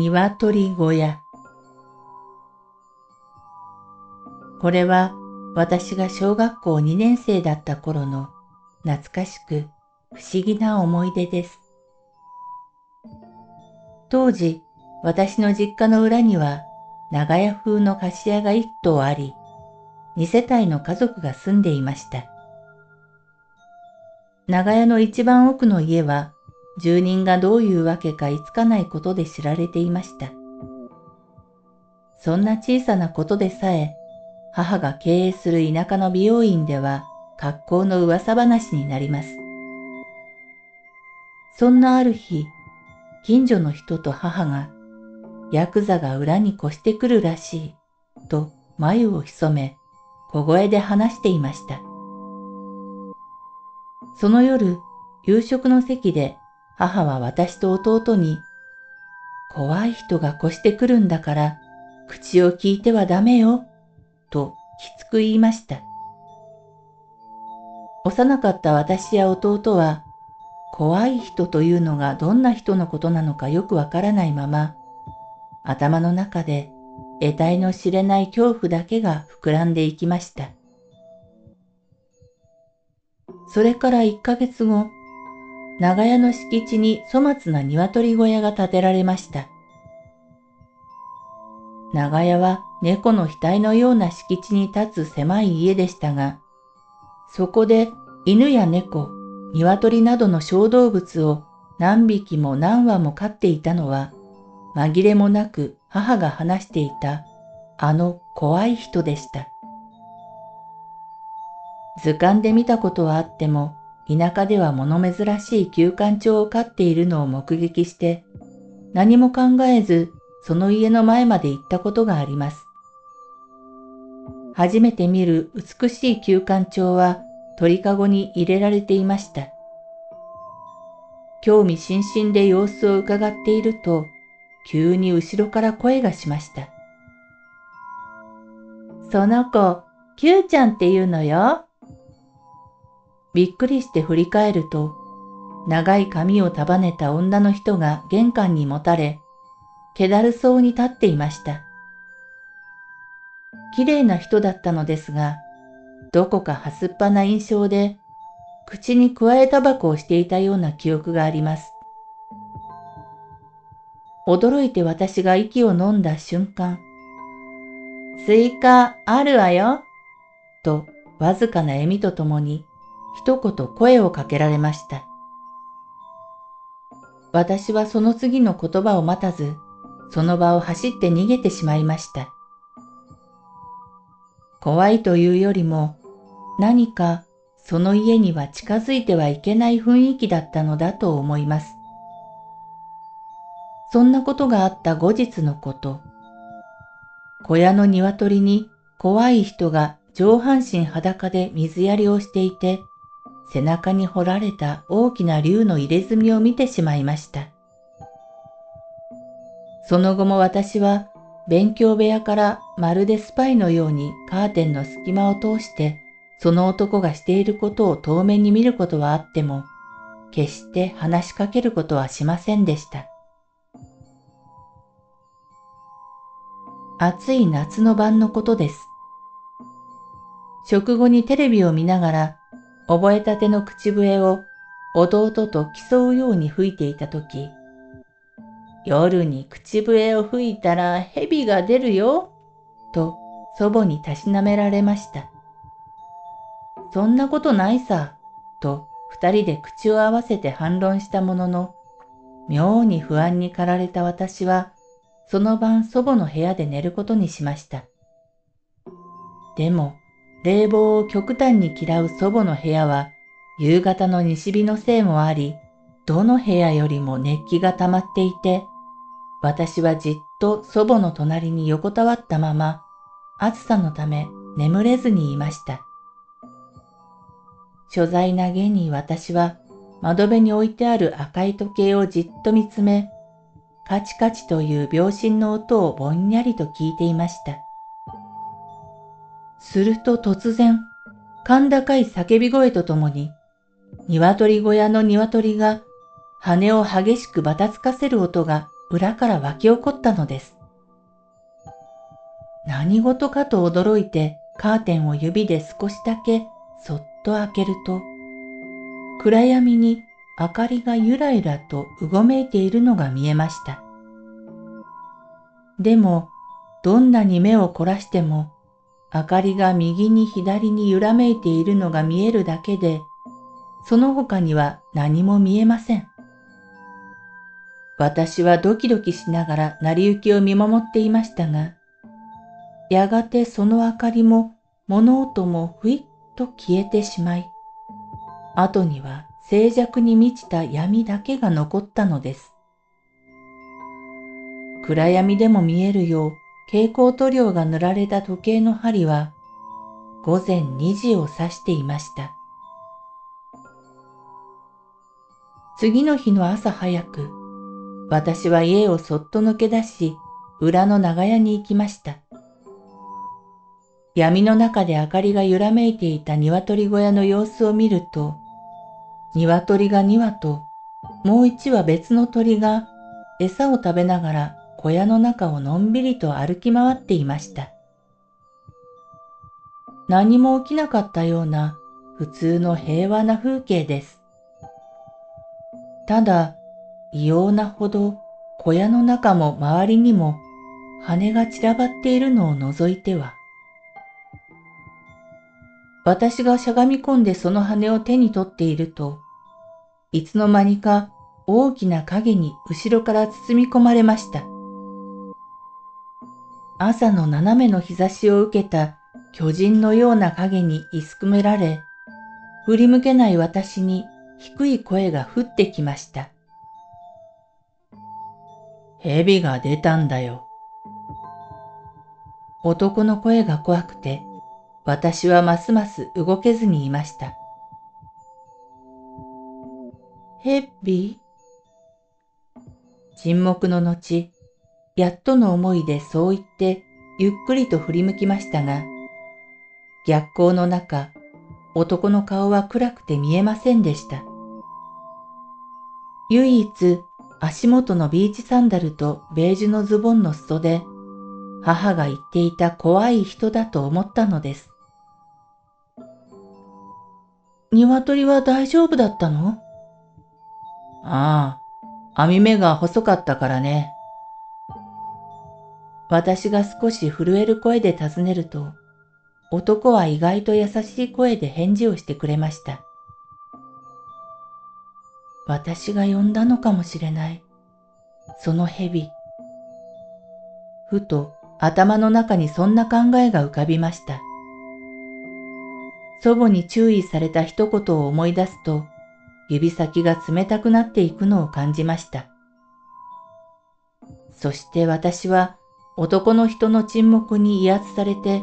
鶏小屋これは私が小学校2年生だった頃の懐かしく不思議な思い出です。当時、私の実家の裏には長屋風の貸し屋が一棟あり、二世帯の家族が住んでいました。長屋の一番奥の家は住人がどういうわけかいつかないことで知られていました。そんな小さなことでさえ、母が経営する田舎の美容院では格好の噂話になります。そんなある日、近所の人と母が、ヤクザが裏に越してくるらしい、と眉を潜め、小声で話していました。その夜、夕食の席で母は私と弟に、怖い人が越してくるんだから、口を聞いてはダメよ、ときつく言いました。幼かった私や弟は、怖い人というのがどんな人のことなのかよくわからないまま、頭の中で得体の知れない恐怖だけが膨らんでいきました。それから一ヶ月後、長屋の敷地に粗末な鶏小屋が建てられました。長屋は猫の額のような敷地に立つ狭い家でしたが、そこで犬や猫、鶏などの小動物を何匹も何羽も飼っていたのは、紛れもなく母が話していたあの怖い人でした。図鑑で見たことはあっても、田舎では物珍しい休館長を飼っているのを目撃して、何も考えずその家の前まで行ったことがあります。初めて見る美しい休館長は鳥かごに入れられていました。興味津々で様子を伺っていると、急に後ろから声がしました。その子、Q ちゃんって言うのよ。びっくりして振り返ると、長い髪を束ねた女の人が玄関にもたれ、気だるそうに立っていました。綺麗な人だったのですが、どこかはすっぱな印象で、口に加えタバコをしていたような記憶があります。驚いて私が息を飲んだ瞬間、スイカあるわよ、とわずかな笑みとともに一言声をかけられました。私はその次の言葉を待たず、その場を走って逃げてしまいました。怖いというよりも、何かその家には近づいてはいけない雰囲気だったのだと思います。そんなことがあった後日のこと。小屋の鶏に怖い人が上半身裸で水やりをしていて、背中に掘られた大きな竜の入れ墨を見てしまいました。その後も私は勉強部屋からまるでスパイのようにカーテンの隙間を通してその男がしていることを遠目に見ることはあっても、決して話しかけることはしませんでした。暑い夏の晩のことです。食後にテレビを見ながら、覚えたての口笛を弟と競うように吹いていたとき、夜に口笛を吹いたら蛇が出るよ、と祖母にたしなめられました。そんなことないさ、と二人で口を合わせて反論したものの、妙に不安に駆られた私は、その晩祖母の部屋で寝ることにしました。でも、冷房を極端に嫌う祖母の部屋は夕方の西日のせいもあり、どの部屋よりも熱気が溜まっていて、私はじっと祖母の隣に横たわったまま、暑さのため眠れずにいました。所在なげに私は窓辺に置いてある赤い時計をじっと見つめ、カチカチという秒針の音をぼんやりと聞いていました。すると突然、甲高い叫び声とともに、鶏小屋の鶏が羽を激しくばたつかせる音が裏から湧き起こったのです。何事かと驚いてカーテンを指で少しだけそっと開けると、暗闇に明かりがゆらゆらとうごめいているのが見えました。でも、どんなに目を凝らしても、明かりが右に左に揺らめいているのが見えるだけで、その他には何も見えません。私はドキドキしながら成り行きを見守っていましたが、やがてその明かりも物音もふいっと消えてしまい、後には静寂に満ちた闇だけが残ったのです。暗闇でも見えるよう蛍光塗料が塗られた時計の針は午前2時を指していました。次の日の朝早く、私は家をそっと抜け出し、裏の長屋に行きました。闇の中で明かりが揺らめいていた鶏小屋の様子を見ると、鶏が2羽と、もう1羽別の鳥が餌を食べながら小屋の中をのんびりと歩き回っていました。何も起きなかったような普通の平和な風景です。ただ、異様なほど小屋の中も周りにも羽が散らばっているのを除いては、私がしゃがみ込んでその羽を手に取っていると、いつの間にか大きな影に後ろから包み込まれました。朝の斜めの日差しを受けた巨人のような影にいすくめられ、振り向けない私に低い声が降ってきました。蛇が出たんだよ。男の声が怖くて、私はますます動けずにいました。蛇？沈黙の後、やっとの思いでそう言ってゆっくりと振り向きましたが、逆光の中、男の顔は暗くて見えませんでした。唯一足元のビーチサンダルとベージュのズボンの裾で母が言っていた怖い人だと思ったのです。鶏は大丈夫だったの？ああ、網目が細かったからね。私が少し震える声で尋ねると、男は意外と優しい声で返事をしてくれました。私が呼んだのかもしれない。その蛇。ふと頭の中にそんな考えが浮かびました。祖母に注意された一言を思い出すと、指先が冷たくなっていくのを感じました。そして私は男の人の沈黙に威圧されて、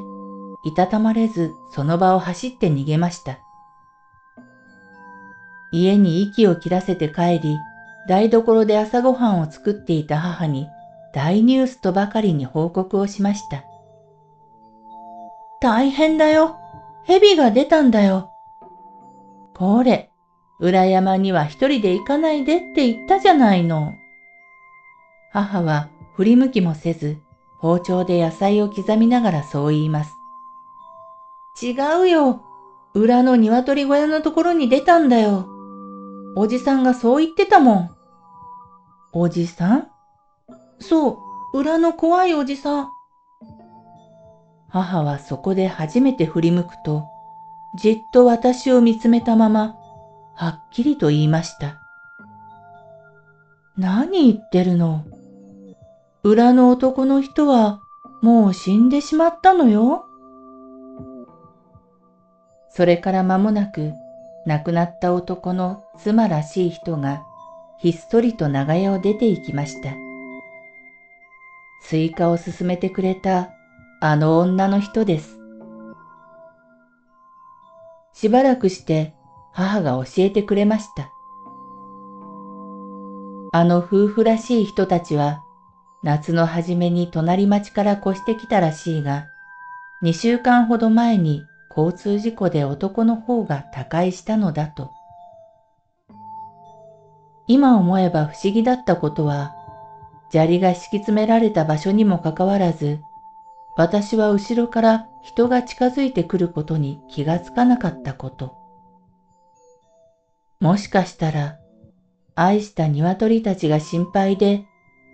いたたまれずその場を走って逃げました。家に息を切らせて帰り、台所で朝ごはんを作っていた母に大ニュースとばかりに報告をしました。大変だよ。蛇が出たんだよ。これ、裏山には一人で行かないでって言ったじゃないの。母は振り向きもせず、包丁で野菜を刻みながらそう言います。違うよ。裏の鶏小屋のところに出たんだよ。おじさんがそう言ってたもん。おじさん？そう、裏の怖いおじさん。母はそこで初めて振り向くと、じっと私を見つめたまま、はっきりと言いました。何言ってるの？裏の男の人はもう死んでしまったのよ。それから間もなく亡くなった男の妻らしい人がひっそりと長屋を出て行きました。スイカを勧めてくれたあの女の人です。しばらくして母が教えてくれました。あの夫婦らしい人たちは夏の初めに隣町から越してきたらしいが、二週間ほど前に交通事故で男の方が他界したのだと。今思えば不思議だったことは、砂利が敷き詰められた場所にもかかわらず、私は後ろから人が近づいてくることに気がつかなかったこと。もしかしたら、愛した鶏たちが心配で、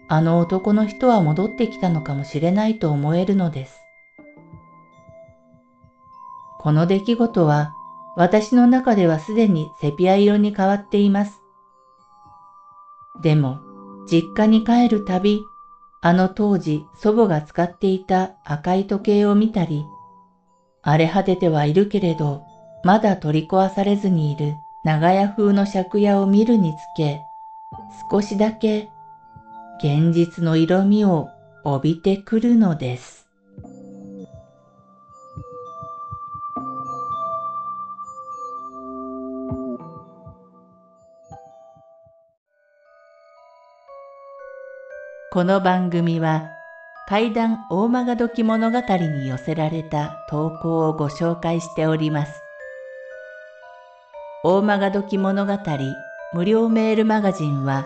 あの男の人は戻ってきたのかもしれないと思えるのです。この出来事は私の中ではすでにセピア色に変わっています。でも、実家に帰るたび、あの当時祖母が使っていた赤い時計を見たり、荒れ果ててはいるけれど、まだ取り壊されずにいる長屋風の借家を見るにつけ、少しだけ現実の色味を帯びてくるのです。この番組は怪談大曲どき物語に寄せられた投稿をご紹介しております。大曲どき物語無料メールマガジンは